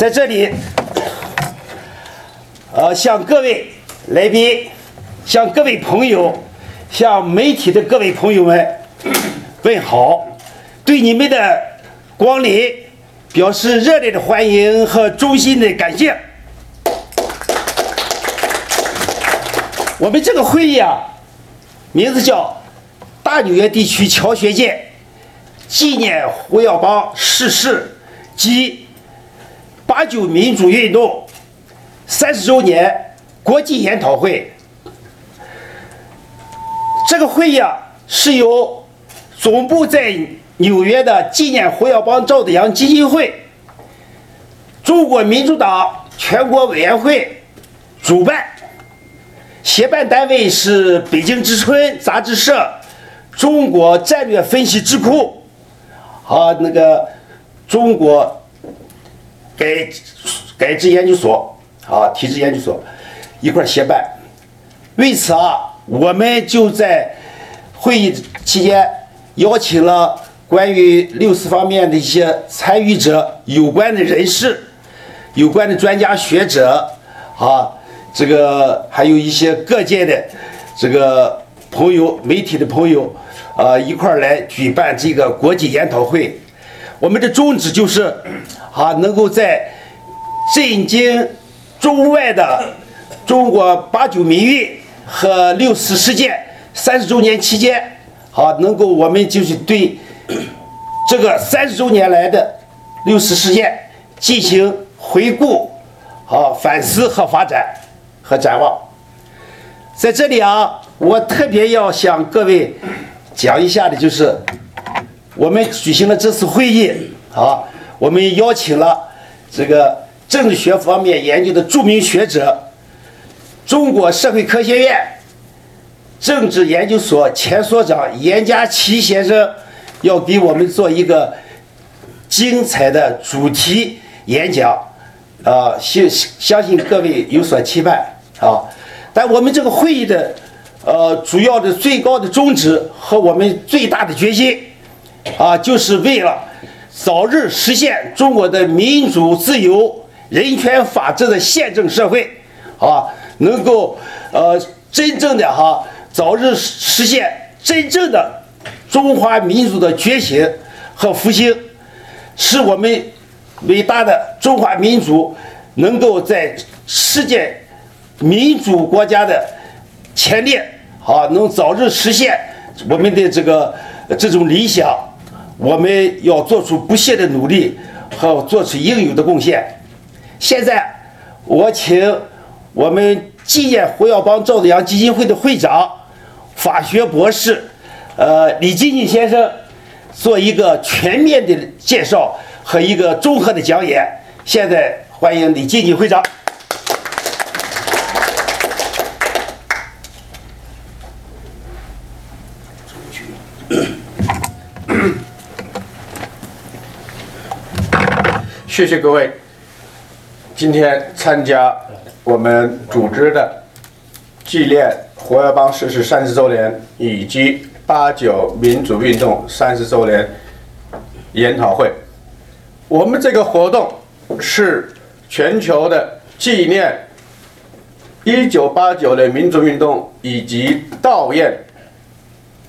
在这里，呃，向各位来宾、向各位朋友、向媒体的各位朋友们问好，对你们的光临表示热烈的欢迎和衷心的感谢。我们这个会议啊，名字叫大纽约地区侨学界纪念胡耀邦逝世及八九民主运动三十周年国际研讨会。这个会议啊，是由总部在纽约的纪念胡耀邦赵子阳基金会、中国民主党全国委员会主办。协办单位是北京之春杂志社、中国战略分析智库和那个中国改改制研究所啊体制研究所一块协办。为此啊，我们就在会议期间邀请了关于六四方面的一些参与者、有关的人士、有关的专家学者啊。这个还有一些各界的这个朋友、媒体的朋友，啊，一块儿来举办这个国际研讨会。我们的宗旨就是，啊，能够在震惊中外的中国八九民运和六四事件三十周年期间，好，能够我们就是对这个三十周年来的六四事件进行回顾、好反思和发展。和展望，在这里啊，我特别要向各位讲一下的，就是我们举行了这次会议啊，我们邀请了这个政治学方面研究的著名学者，中国社会科学院政治研究所前所长严家琪先生，要给我们做一个精彩的主题演讲，啊，相相信各位有所期盼。啊，但我们这个会议的，呃，主要的最高的宗旨和我们最大的决心，啊，就是为了早日实现中国的民主、自由、人权、法治的宪政社会，啊，能够呃真正的哈早日实现真正的中华民族的觉醒和复兴，使我们伟大的中华民族能够在世界。民主国家的前列，好，能早日实现我们的这个这种理想，我们要做出不懈的努力和做出应有的贡献。现在，我请我们纪念胡耀邦赵子阳基金会的会长、法学博士，呃，李金进先生，做一个全面的介绍和一个综合的讲演。现在，欢迎李金进会长。谢谢各位，今天参加我们组织的纪念胡耀邦逝世三十周年以及八九民主运动三十周年研讨会。我们这个活动是全球的纪念一九八九年民主运动以及悼念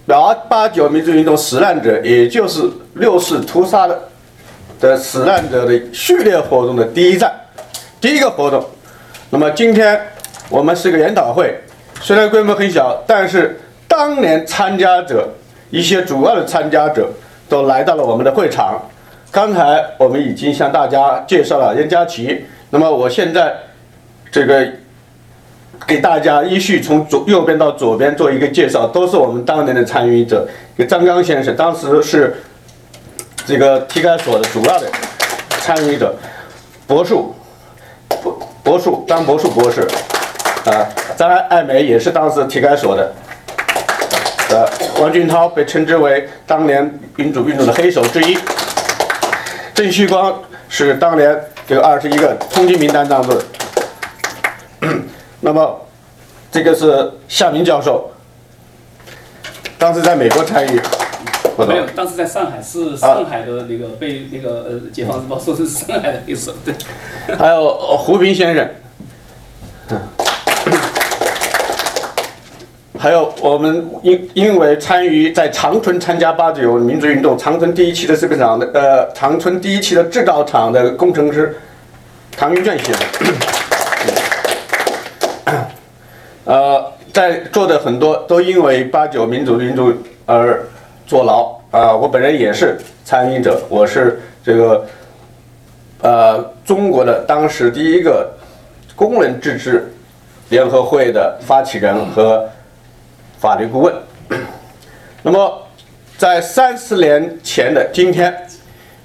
八八九民主运动死难者，也就是六四屠杀的。的死难者的序列活动的第一站，第一个活动。那么今天我们是个研讨会，虽然规模很小，但是当年参加者一些主要的参加者都来到了我们的会场。刚才我们已经向大家介绍了任佳琪，那么我现在这个给大家依序从左右边到左边做一个介绍，都是我们当年的参与者。张刚先生，当时是。这个体改所的主要的参与者，博树，博博树张博树博士，啊，张爱梅也是当时体改所的，呃，王俊涛被称之为当年民主运动的黑手之一，郑旭光是当年这个二十一个通缉名单当中的，那么这个是夏明教授，当时在美国参与。没有，当时在上海是上海的那个被那个呃《解放日报》说是上海的一首，对。还有呃胡平先生，还有我们因因为参与在长春参加八九民族运动，长春第一期的这个厂的呃，长春第一期的制造厂的工程师唐云卷先生，呃，在座的很多都因为八九民族运动而坐牢啊、我本人也是参与者，我是这个呃中国的当时第一个工人自治联合会的发起人和法律顾问。那么，在三十年前的今天，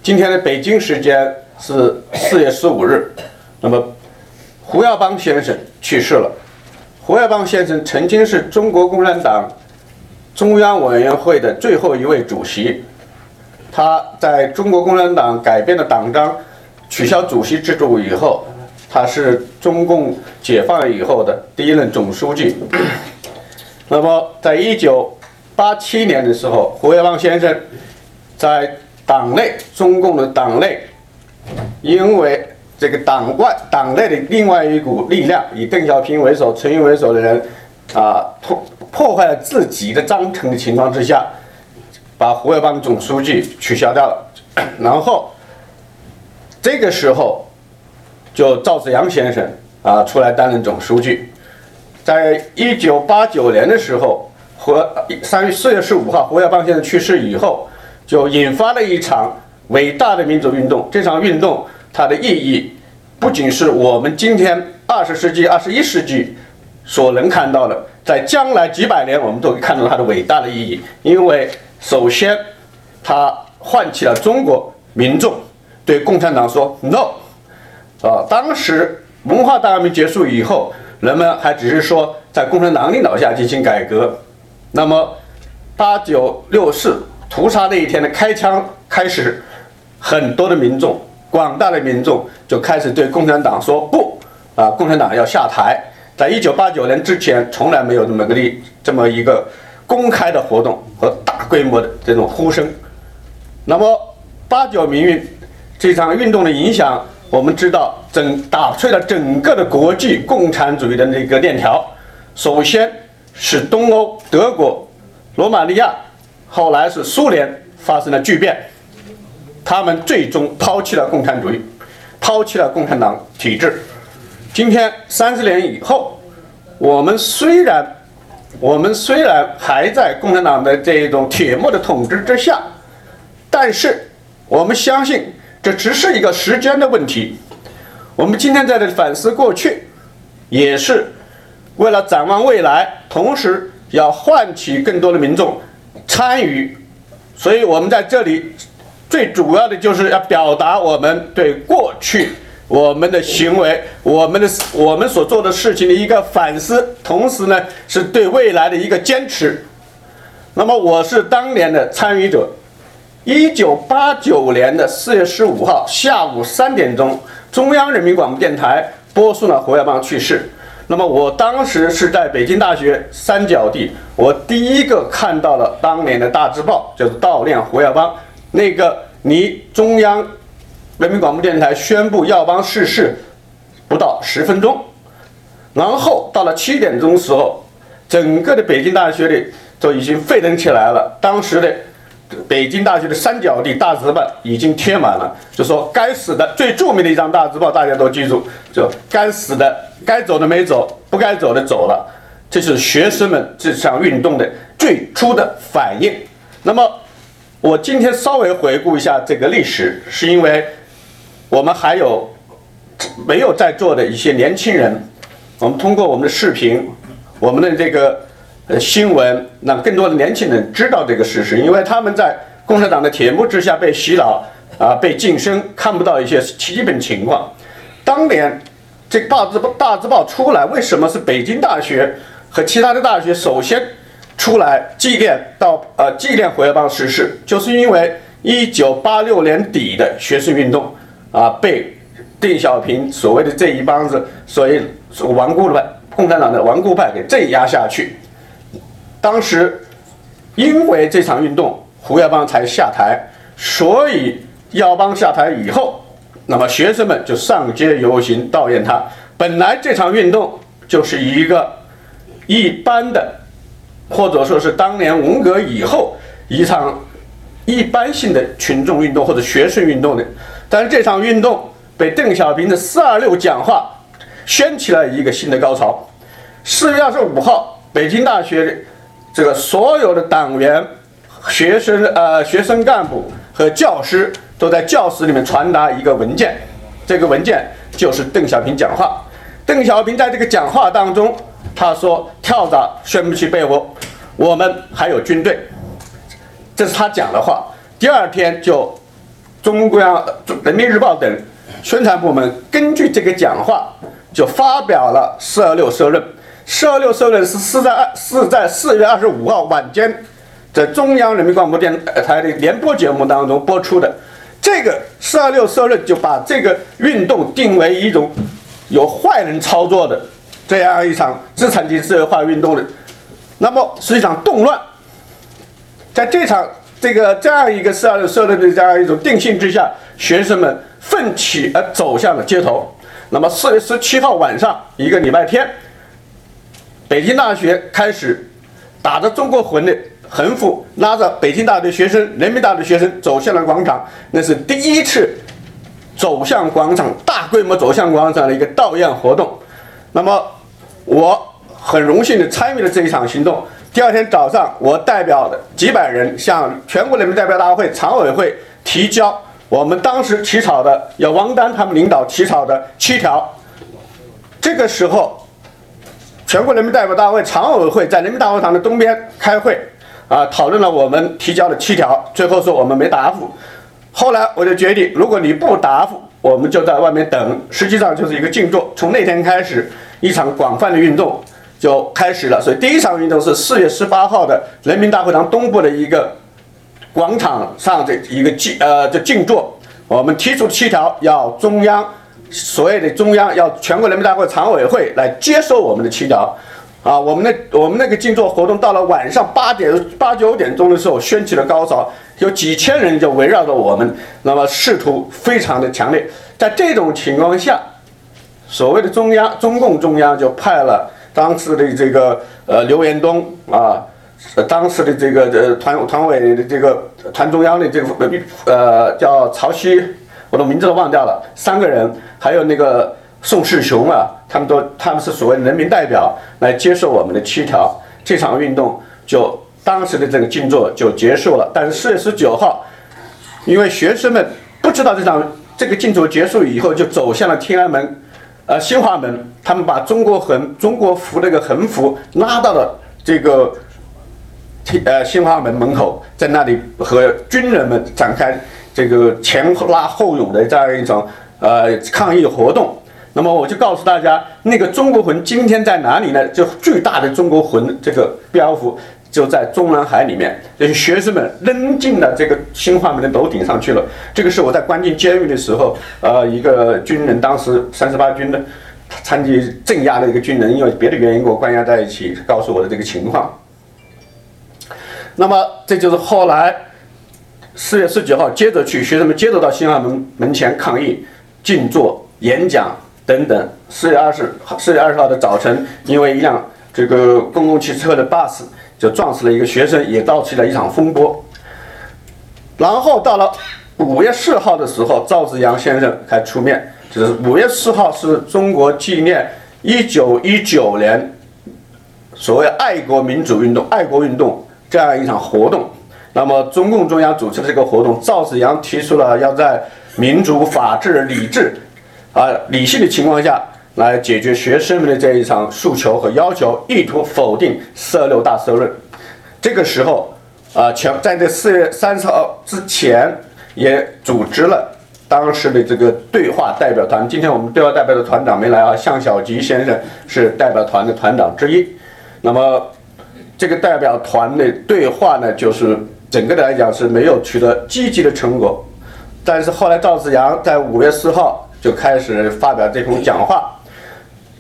今天的北京时间是四月十五日，那么胡耀邦先生去世了。胡耀邦先生曾经是中国共产党中央委员会的最后一位主席，他在中国共产党改变了党章，取消主席制度以后，他是中共解放以后的第一任总书记。那么，在一九八七年的时候，胡耀邦先生在党内，中共的党内，因为这个党外党内的另外一股力量，以邓小平为首、陈云为首的人，啊破破坏了自己的章程的情况之下，把胡耀邦总书记取消掉了，然后这个时候，就赵紫阳先生啊出来担任总书记。在一九八九年的时候，胡三月四月十五号，胡耀邦先生去世以后，就引发了一场伟大的民主运动。这场运动它的意义，不仅是我们今天二十世纪、二十一世纪所能看到的，在将来几百年，我们都会看到它的伟大的意义。因为首先，它唤起了中国民众对共产党说 “no”。啊，当时文化大革命结束以后。人们还只是说在共产党领导下进行改革，那么八九六四屠杀那一天的开枪开始，很多的民众，广大的民众就开始对共产党说不啊，共产党要下台。在一九八九年之前，从来没有这么个例，这么一个公开的活动和大规模的这种呼声。那么八九民运这场运动的影响。我们知道，整打碎了整个的国际共产主义的那个链条。首先是东欧德国、罗马尼亚，后来是苏联发生了巨变，他们最终抛弃了共产主义，抛弃了共产党体制。今天三十年以后，我们虽然我们虽然还在共产党的这种铁幕的统治之下，但是我们相信。这只是一个时间的问题。我们今天在这里反思过去，也是为了展望未来，同时要唤起更多的民众参与。所以，我们在这里最主要的就是要表达我们对过去我们的行为、我们的我们所做的事情的一个反思，同时呢，是对未来的一个坚持。那么，我是当年的参与者。一九八九年的四月十五号下午三点钟，中央人民广播电台播送了胡耀邦去世。那么我当时是在北京大学三角地，我第一个看到了当年的大字报，就是悼念胡耀邦。那个离中央人民广播电台宣布耀邦逝世不到十分钟，然后到了七点钟时候，整个的北京大学里都已经沸腾起来了。当时的。北京大学的三角地大字报已经贴满了，就说该死的最著名的一张大字报，大家都记住，就该死的该走的没走，不该走的走了，这是学生们这场运动的最初的反应。那么，我今天稍微回顾一下这个历史，是因为我们还有没有在座的一些年轻人，我们通过我们的视频，我们的这个。呃，新闻让更多的年轻人知道这个事实，因为他们在共产党的铁幕之下被洗脑啊，被晋升，看不到一些基本情况。当年这个大字报大字报出来，为什么是北京大学和其他的大学首先出来纪念到呃纪念胡耀邦逝世？就是因为一九八六年底的学生运动啊，被邓小平所谓的这一帮子所谓顽固派共产党的顽固派给镇压下去。当时，因为这场运动，胡耀邦才下台。所以耀邦下台以后，那么学生们就上街游行悼念他。本来这场运动就是一个一般的，或者说是当年文革以后一场一般性的群众运动或者学生运动的，但是这场运动被邓小平的“四二六”讲话掀起了一个新的高潮。四月二十五号，北京大学这个所有的党员、学生、呃学生干部和教师都在教室里面传达一个文件，这个文件就是邓小平讲话。邓小平在这个讲话当中，他说：“跳蚤宣不起被窝，我们还有军队。”这是他讲的话。第二天就，中央、人民日报等宣传部门根据这个讲话，就发表了“四二六”社论。四二六社论是是在二是在四月二十五号晚间，在中央人民广播电台的联播节目当中播出的。这个四二六社论就把这个运动定为一种由坏人操作的这样一场资产阶级社会化运动的，那么是一场动乱。在这场这个这样一个社社论的这样一种定性之下，学生们奋起而走向了街头。那么四月十七号晚上，一个礼拜天。北京大学开始打着中国魂的横幅，拉着北京大学学生、人民大学学生走向了广场。那是第一次走向广场、大规模走向广场的一个悼念活动。那么，我很荣幸地参与了这一场行动。第二天早上，我代表的几百人向全国人民代表大会常委会提交我们当时起草的，由王丹他们领导起草的七条。这个时候。全国人民代表大会常委会在人民大会堂的东边开会，啊，讨论了我们提交的七条，最后说我们没答复。后来我就决定，如果你不答复，我们就在外面等。实际上就是一个静坐。从那天开始，一场广泛的运动就开始了。所以第一场运动是四月十八号的人民大会堂东部的一个广场上的一个静呃就静坐。我们提出七条，要中央。所谓的中央要全国人民大会常委会来接收我们的七条，啊，我们的我们那个静坐活动到了晚上八点八九点钟的时候掀起了高潮，有几千人就围绕着我们，那么仕途非常的强烈。在这种情况下，所谓的中央中共中央就派了当时的这个呃刘延东啊，当时的这个呃团团委的这个团中央的这个呃叫曹曦。我的名字都忘掉了，三个人，还有那个宋世雄啊，他们都他们是所谓人民代表来接受我们的七条，这场运动就当时的这个静坐就结束了。但是四月十九号，因为学生们不知道这场这个静坐结束以后，就走向了天安门，呃新华门，他们把中国横中国符那个横幅拉到了这个呃新华门门口，在那里和军人们展开。这个前拉后拥的这样一种呃抗议活动，那么我就告诉大家，那个中国魂今天在哪里呢？就巨大的中国魂这个标幅就在中南海里面，这些学生们扔进了这个新华门的楼顶上去了。这个是我在关进监狱的时候，呃，一个军人，当时三十八军的参与镇压的一个军人，因为别的原因给我关押在一起，告诉我的这个情况。那么这就是后来。四月十九号，接着去学生们接着到新华门门前抗议、静坐、演讲等等。四月二十四月二十号的早晨，因为一辆这个公共汽车的 bus 就撞死了一个学生，也造起了一场风波。然后到了五月四号的时候，赵紫阳先生才出面，就是五月四号是中国纪念一九一九年所谓爱国民主运动、爱国运动这样一场活动。那么，中共中央主持的这个活动，赵紫阳提出了要在民主、法治、理智，啊，理性的情况下来解决学生们的这一场诉求和要求，意图否定“四二六”大社论。这个时候，啊，全在这四月三十号之前，也组织了当时的这个对话代表团。今天我们对话代表的团长没来啊，向小吉先生是代表团的团长之一。那么，这个代表团的对话呢，就是。整个的来讲是没有取得积极的成果，但是后来赵紫阳在五月四号就开始发表这种讲话，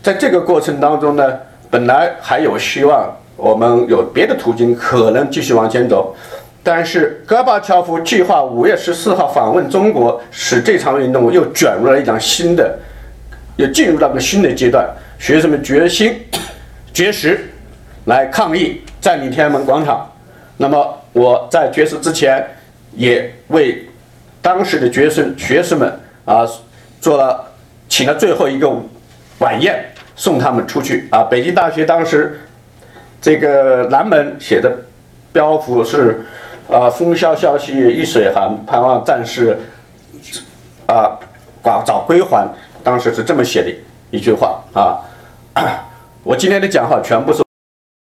在这个过程当中呢，本来还有希望，我们有别的途径可能继续往前走，但是戈巴乔夫计划五月十四号访问中国，使这场运动又卷入了一场新的，又进入到个新的阶段。学生们决心、绝食来抗议占领天安门广场。那么我在绝食之前，也为当时的学生学生们啊做了请了最后一个晚宴，送他们出去啊。北京大学当时这个南门写的标幅是啊“风萧萧兮易水寒，盼望战士啊早早归还”，当时是这么写的一句话啊。我今天的讲话全部是。